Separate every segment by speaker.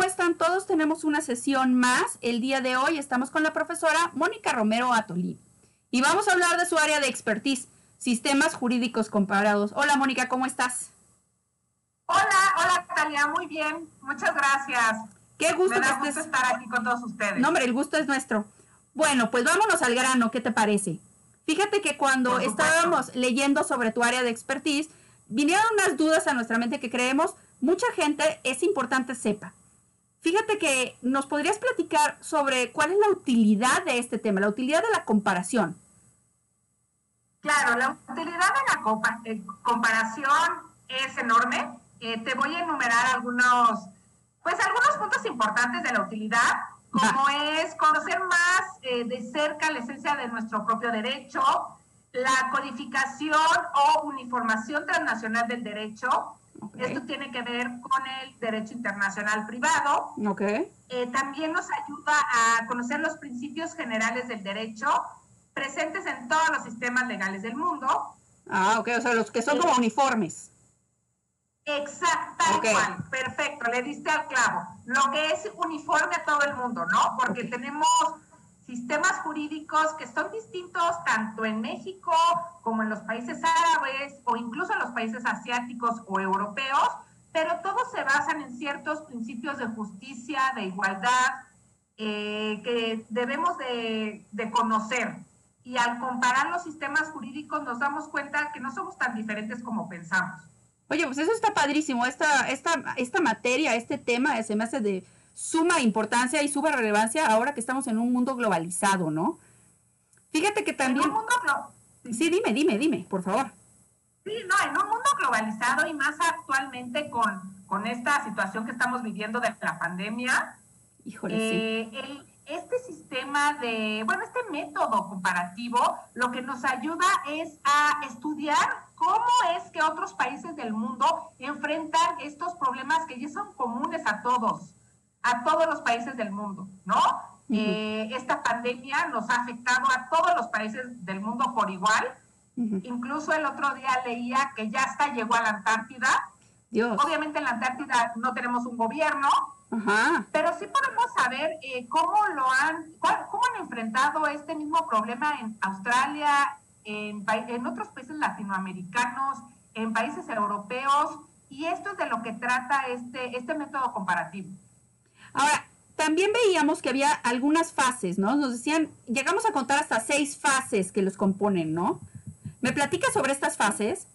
Speaker 1: ¿cómo están todos? Tenemos una sesión más. El día de hoy estamos con la profesora Mónica Romero Atolí y vamos a hablar de su área de expertise, sistemas jurídicos comparados. Hola Mónica, ¿cómo estás?
Speaker 2: Hola, hola Talia, muy bien, muchas gracias.
Speaker 1: Qué gusto,
Speaker 2: Me da gusto estar aquí con todos ustedes.
Speaker 1: No, hombre, el gusto es nuestro. Bueno, pues vámonos al grano, ¿qué te parece? Fíjate que cuando estábamos leyendo sobre tu área de expertise, vinieron unas dudas a nuestra mente que creemos mucha gente es importante sepa. Fíjate que nos podrías platicar sobre cuál es la utilidad de este tema, la utilidad de la comparación.
Speaker 2: Claro, la utilidad de la eh, comparación es enorme. Eh, te voy a enumerar algunos, pues algunos puntos importantes de la utilidad, como es conocer más eh, de cerca la esencia de nuestro propio derecho, la codificación o uniformación transnacional del derecho, esto tiene que ver con el derecho internacional privado.
Speaker 1: Okay.
Speaker 2: Eh, también nos ayuda a conocer los principios generales del derecho presentes en todos los sistemas legales del mundo.
Speaker 1: Ah, ok, o sea, los que son como uniformes.
Speaker 2: Exacto, tal perfecto, le diste al clavo. Lo que es uniforme a todo el mundo, ¿no? Porque tenemos sistemas jurídicos que son distintos tanto en México como en los países árabes o incluso en los países asiáticos o europeos, pero todos se basan en ciertos principios de justicia, de igualdad, eh, que debemos de, conocer. Y al comparar los sistemas jurídicos nos damos cuenta que no somos tan diferentes como pensamos.
Speaker 1: Oye, pues eso está padrísimo. Esta, esta, esta materia, este tema se me hace de suma importancia y suma relevancia ahora que estamos en un mundo globalizado, ¿no? Fíjate que también...
Speaker 2: En un mundo
Speaker 1: sí, dime, dime, dime, por favor.
Speaker 2: Sí, no, en un mundo globalizado y más actualmente con, con esta situación que estamos viviendo de la pandemia,
Speaker 1: Híjole, sí.
Speaker 2: Eh, este sistema de, bueno, este método comparativo lo que nos ayuda es a estudiar cómo es que otros países del mundo enfrentan estos problemas que ya son comunes a todos a todos los países del mundo, ¿no? Eh, esta pandemia nos ha afectado a todos los países del mundo por igual. Incluso el otro día leía que ya hasta llegó a la Antártida.
Speaker 1: Dios.
Speaker 2: Obviamente en la Antártida no tenemos un gobierno, pero sí podemos saber eh, cómo lo han, cómo han enfrentado este mismo problema en Australia, en, en otros países latinoamericanos, en países europeos, y esto es de lo que trata este, este método comparativo.
Speaker 1: Ahora, también veíamos que había algunas fases, ¿no? Nos decían, llegamos a contar hasta seis fases que los componen, ¿no? ¿Me platicas sobre estas fases?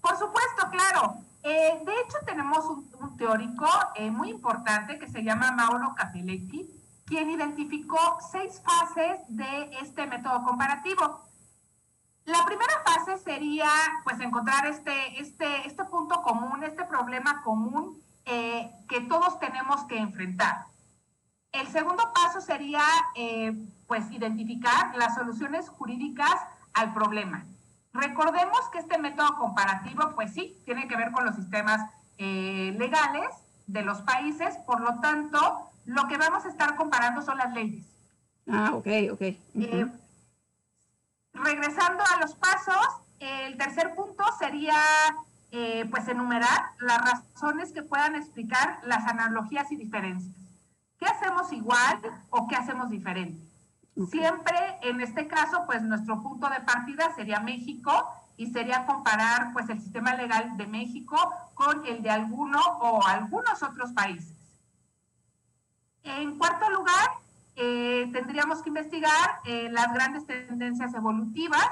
Speaker 2: Por supuesto, claro. Eh, de hecho, tenemos un, teórico eh, muy importante que se llama Mauro Capelletti, quien identificó seis fases de este método comparativo. La primera fase sería, pues, encontrar este, este, este punto común, este problema común eh, que todos tenemos que enfrentar. El segundo paso sería, eh, pues, identificar las soluciones jurídicas al problema. Recordemos que este método comparativo, pues sí, tiene que ver con los sistemas eh, legales de los países, por lo tanto, lo que vamos a estar comparando son las leyes.
Speaker 1: Ah, ok, ok.
Speaker 2: regresando a los pasos, el tercer punto sería eh, pues enumerar las razones que puedan explicar las analogías y diferencias. ¿Qué hacemos igual o qué hacemos diferente? Siempre, en este caso, pues nuestro punto de partida sería México y sería comparar pues el sistema legal de México con el de alguno o algunos otros países. En cuarto lugar, eh, tendríamos que investigar eh, las grandes tendencias evolutivas.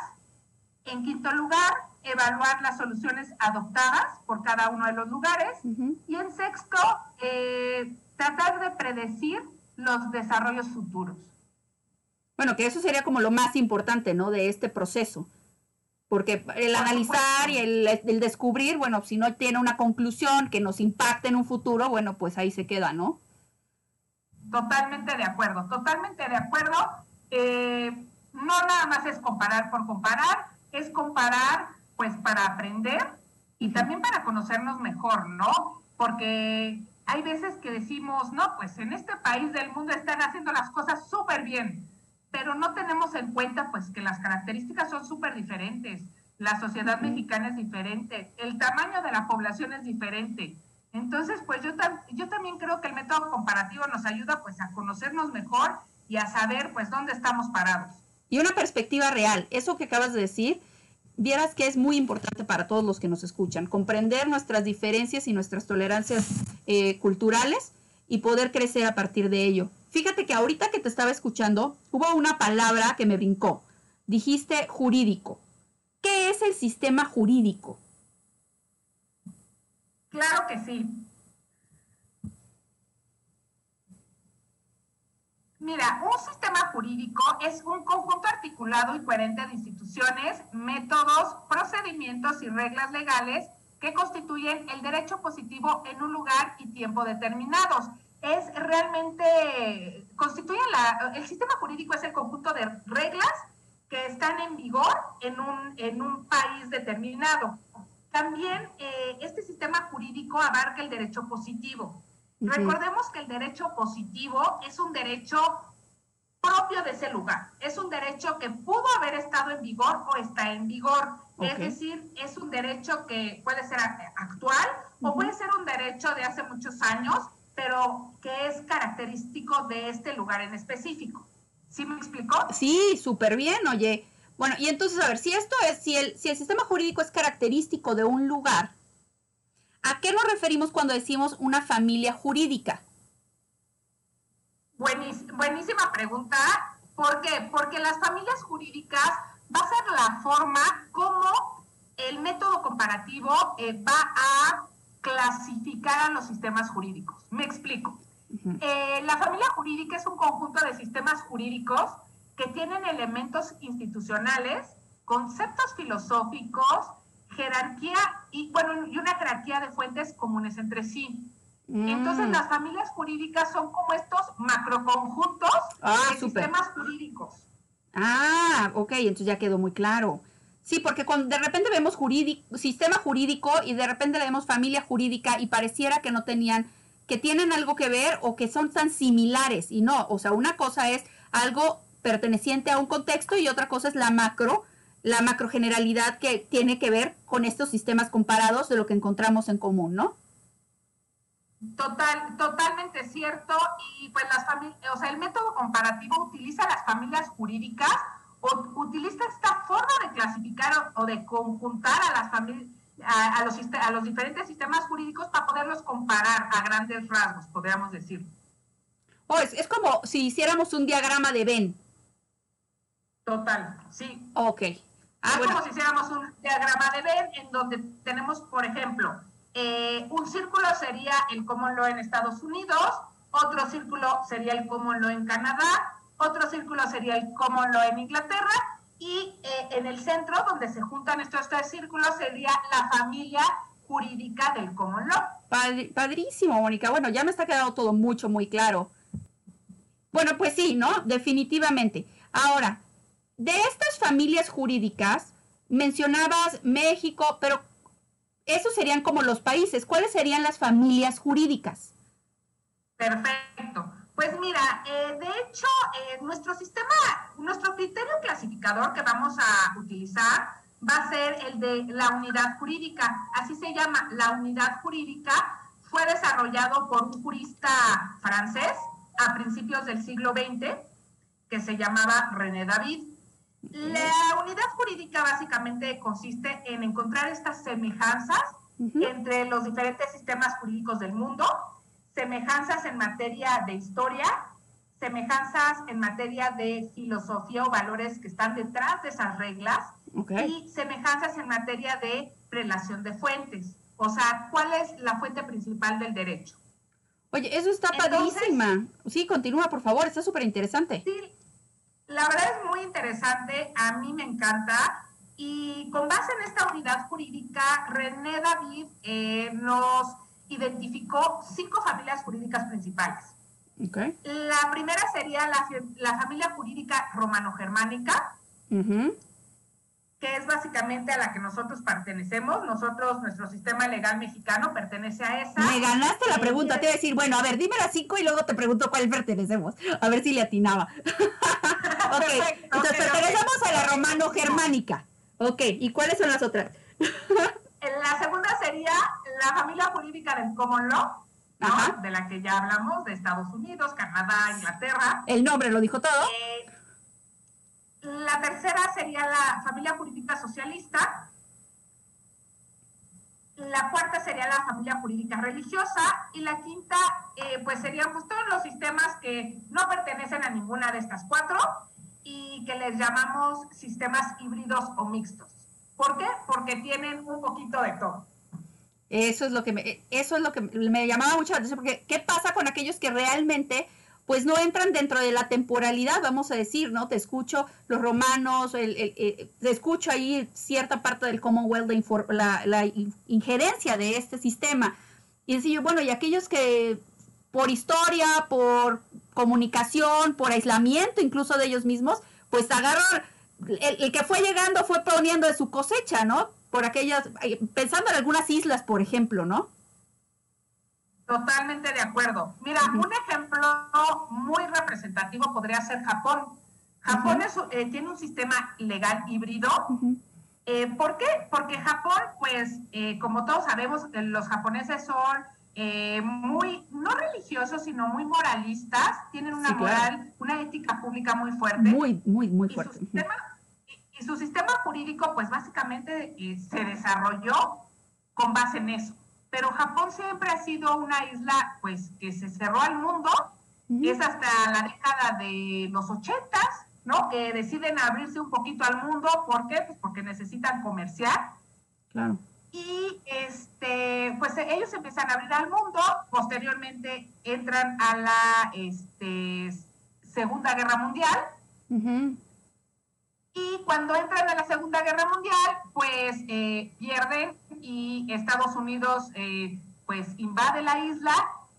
Speaker 2: En quinto lugar, evaluar las soluciones adoptadas por cada uno de los lugares. Y en sexto, eh, tratar de predecir los desarrollos futuros.
Speaker 1: Bueno, que eso sería como lo más importante, ¿no? De este proceso. Porque el analizar y el, el, descubrir, bueno, si no tiene una conclusión que nos impacte en un futuro, bueno, pues ahí se queda, ¿no?
Speaker 2: Totalmente de acuerdo, totalmente de acuerdo. Eh, no nada más es comparar por comparar, es comparar pues para aprender y también para conocernos mejor, ¿no? Porque hay veces que decimos, no, pues en este país del mundo están haciendo las cosas súper bien, pero no tenemos en cuenta pues que las características son súper diferentes, la sociedad mexicana es diferente, el tamaño de la población es diferente. Entonces, pues yo, yo también creo que el método comparativo nos ayuda pues a conocernos mejor y a saber pues dónde estamos parados.
Speaker 1: Y una perspectiva real, eso que acabas de decir, vieras que es muy importante para todos los que nos escuchan, comprender nuestras diferencias y nuestras tolerancias eh, culturales y poder crecer a partir de ello. Fíjate que ahorita que te estaba escuchando, hubo una palabra que me brincó. Dijiste jurídico. ¿Qué es el sistema jurídico?
Speaker 2: Claro que sí. Mira, un sistema jurídico es un conjunto articulado y coherente de instituciones, métodos, procedimientos y reglas legales que constituyen el derecho positivo en un lugar y tiempo determinados. Es realmente, constituyen la, el sistema jurídico es el conjunto de reglas que están en vigor en un, en un país determinado. También eh, este sistema jurídico abarca el derecho positivo. Recordemos que el derecho positivo es un derecho propio de ese lugar. Es un derecho que pudo haber estado en vigor o está en vigor. Es decir, es un derecho que puede ser actual o puede ser un derecho de hace muchos años, pero que es característico de este lugar en específico. ¿Sí me explicó?
Speaker 1: Sí, súper bien, oye. Bueno, y entonces, a ver, si esto es, si el, si el sistema jurídico es característico de un lugar, ¿A qué nos referimos cuando decimos una familia jurídica?
Speaker 2: buenísima pregunta. ¿Por qué? Porque las familias jurídicas va a ser la forma como el método comparativo eh, va a clasificar a los sistemas jurídicos. Me explico. Eh, la familia jurídica es un conjunto de sistemas jurídicos que tienen elementos institucionales, conceptos filosóficos, jerarquía y, bueno, y una jerarquía de fuentes comunes entre sí. Mm. Entonces, las familias jurídicas son como estos macroconjuntos ah, de sistemas jurídicos.
Speaker 1: Ah, ok, entonces ya quedó muy claro. Sí, porque cuando de repente vemos jurídico, sistema jurídico y de repente le vemos familia jurídica y pareciera que no tenían, que tienen algo que ver o que son tan similares. Y no, o sea, una cosa es algo perteneciente a un contexto y otra cosa es la macro, la macrogeneralidad que tiene que ver con estos sistemas comparados de lo que encontramos en común, ¿no?
Speaker 2: Total, totalmente cierto. Y pues las familias, o sea, el método comparativo utiliza las familias jurídicas o utiliza esta forma de clasificar o, de conjuntar a las familias a, los, a los diferentes sistemas jurídicos para poderlos comparar a grandes rasgos, podríamos decir.
Speaker 1: Oh, es, es como si hiciéramos un diagrama de Venn.
Speaker 2: Total, sí.
Speaker 1: Ok.
Speaker 2: Ah, como si hiciéramos un diagrama de Venn en donde tenemos, por ejemplo, eh, un círculo sería el common law en Estados Unidos, otro círculo sería el common law en Canadá, otro círculo sería el common law en Inglaterra y eh, en el centro, donde se juntan estos tres círculos, sería la familia jurídica del common law.
Speaker 1: padrísimo, Mónica. Bueno, ya me está quedando todo mucho, muy claro. Bueno, pues sí, ¿no? Definitivamente. Ahora, de estas familias jurídicas, mencionabas México, pero esos serían como los países. ¿Cuáles serían las familias jurídicas?
Speaker 2: Perfecto. Pues mira, eh, de hecho, eh, nuestro sistema, nuestro criterio clasificador que vamos a utilizar va a ser el de la unidad jurídica. Así se llama, la unidad jurídica. Fue desarrollado por un jurista francés a principios del siglo XX que se llamaba René David. La unidad jurídica básicamente consiste en encontrar estas semejanzas entre los diferentes sistemas jurídicos del mundo, semejanzas en materia de historia, semejanzas en materia de filosofía o valores que están detrás de esas reglas y semejanzas en materia de relación de fuentes. O sea, ¿cuál es la fuente principal del derecho?
Speaker 1: Oye, eso está padrísima. Sí, continúa, por favor, está súper interesante.
Speaker 2: Sí, la verdad es muy interesante, a mí me encanta. Y con base en esta unidad jurídica, René David eh, nos identificó cinco familias jurídicas principales. La primera sería la, familia jurídica romano-germánica, que es básicamente a la que nosotros pertenecemos. Nosotros, nuestro sistema legal mexicano pertenece a esa.
Speaker 1: Me ganaste la pregunta, te iba a decir, bueno, a ver, dime las cinco y luego te pregunto cuál pertenecemos, a ver si le atinaba. ok, entonces pertenecemos a la romano-germánica. Ok, ¿y cuáles son las otras?
Speaker 2: la segunda sería la familia jurídica del common law, de la que ya hablamos, de Estados Unidos, Canadá, Inglaterra.
Speaker 1: El nombre lo dijo todo.
Speaker 2: Eh, la tercera sería la familia jurídica socialista. La cuarta sería la familia jurídica religiosa. Y la quinta, eh, pues serían pues, todos los sistemas que no pertenecen a ninguna de estas cuatro y que les llamamos sistemas híbridos o mixtos. ¿Por qué? Porque tienen un poquito de todo.
Speaker 1: Eso es lo que me, eso es lo que me llamaba mucho la atención, porque ¿qué pasa con aquellos que realmente pues no entran dentro de la temporalidad, vamos a decir, ¿no? Te escucho los romanos, el, te escucho ahí cierta parte del Commonwealth, de la, la, injerencia de este sistema. Y decir, bueno, y aquellos que por historia, por comunicación, por aislamiento incluso de ellos mismos, pues agarran, el, el que fue llegando fue poniendo de su cosecha, ¿no? por aquellas, pensando en algunas islas, por ejemplo, ¿no?
Speaker 2: Totalmente de acuerdo. Mira, un ejemplo muy representativo podría ser Japón. Japón eh, tiene un sistema legal híbrido. Eh, ¿Por qué? Porque Japón, pues, eh, como todos sabemos, los japoneses son muy, religiosos, sino muy moralistas, tienen una moral, una ética pública muy fuerte.
Speaker 1: Muy, muy, muy fuerte.
Speaker 2: Y su sistema jurídico, pues básicamente eh, se desarrolló con base en eso. Pero Japón siempre ha sido una isla, pues, que se cerró al mundo. Es hasta la década de los ochentas, ¿no? Que deciden abrirse un poquito al mundo. ¿Por qué? Pues porque necesitan comerciar.
Speaker 1: Claro.
Speaker 2: Y este, pues ellos empiezan a abrir al mundo. Posteriormente entran a la este, Segunda Guerra Mundial. Y cuando entran a la Segunda Guerra Mundial, pues eh, pierden y Estados Unidos eh, pues invade la isla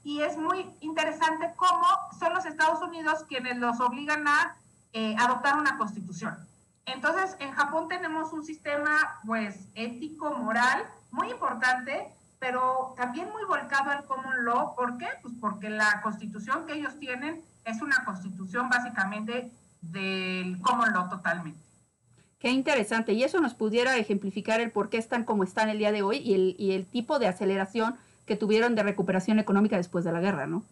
Speaker 2: y es muy interesante cómo son los Estados Unidos quienes los obligan a eh, adoptar una constitución. Entonces, en Japón tenemos un sistema pues ético, moral, muy importante, pero también muy volcado al common law. ¿Por qué? Pues porque la constitución que ellos tienen es una constitución básicamente del common law totalmente.
Speaker 1: Qué interesante. Y eso nos pudiera ejemplificar el por qué están como están el día de hoy y el, y el tipo de aceleración que tuvieron de recuperación económica después de la guerra, ¿no?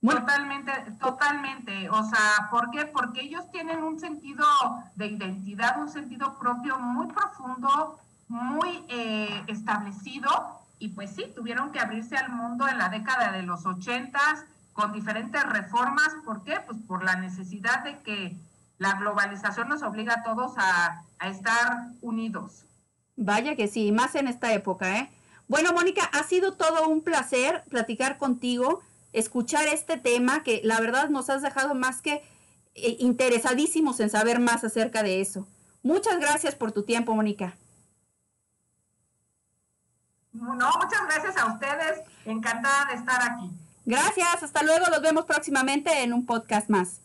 Speaker 2: Totalmente, totalmente. O sea, ¿por qué? Porque ellos tienen un sentido de identidad, un sentido propio muy profundo, muy eh, establecido. Y pues sí, tuvieron que abrirse al mundo en la década de los ochentas con diferentes reformas. ¿Por qué? Pues por la necesidad de que la globalización nos obliga a todos a, estar unidos.
Speaker 1: Vaya que sí, más en esta época, ¿eh? Bueno, Mónica, ha sido todo un placer platicar contigo, escuchar este tema que la verdad nos has dejado más que eh, interesadísimos en saber más acerca de eso. Muchas gracias por tu tiempo, Mónica.
Speaker 2: No, muchas gracias a ustedes. Encantada de estar aquí.
Speaker 1: Gracias, hasta luego. Nos vemos próximamente en un podcast más.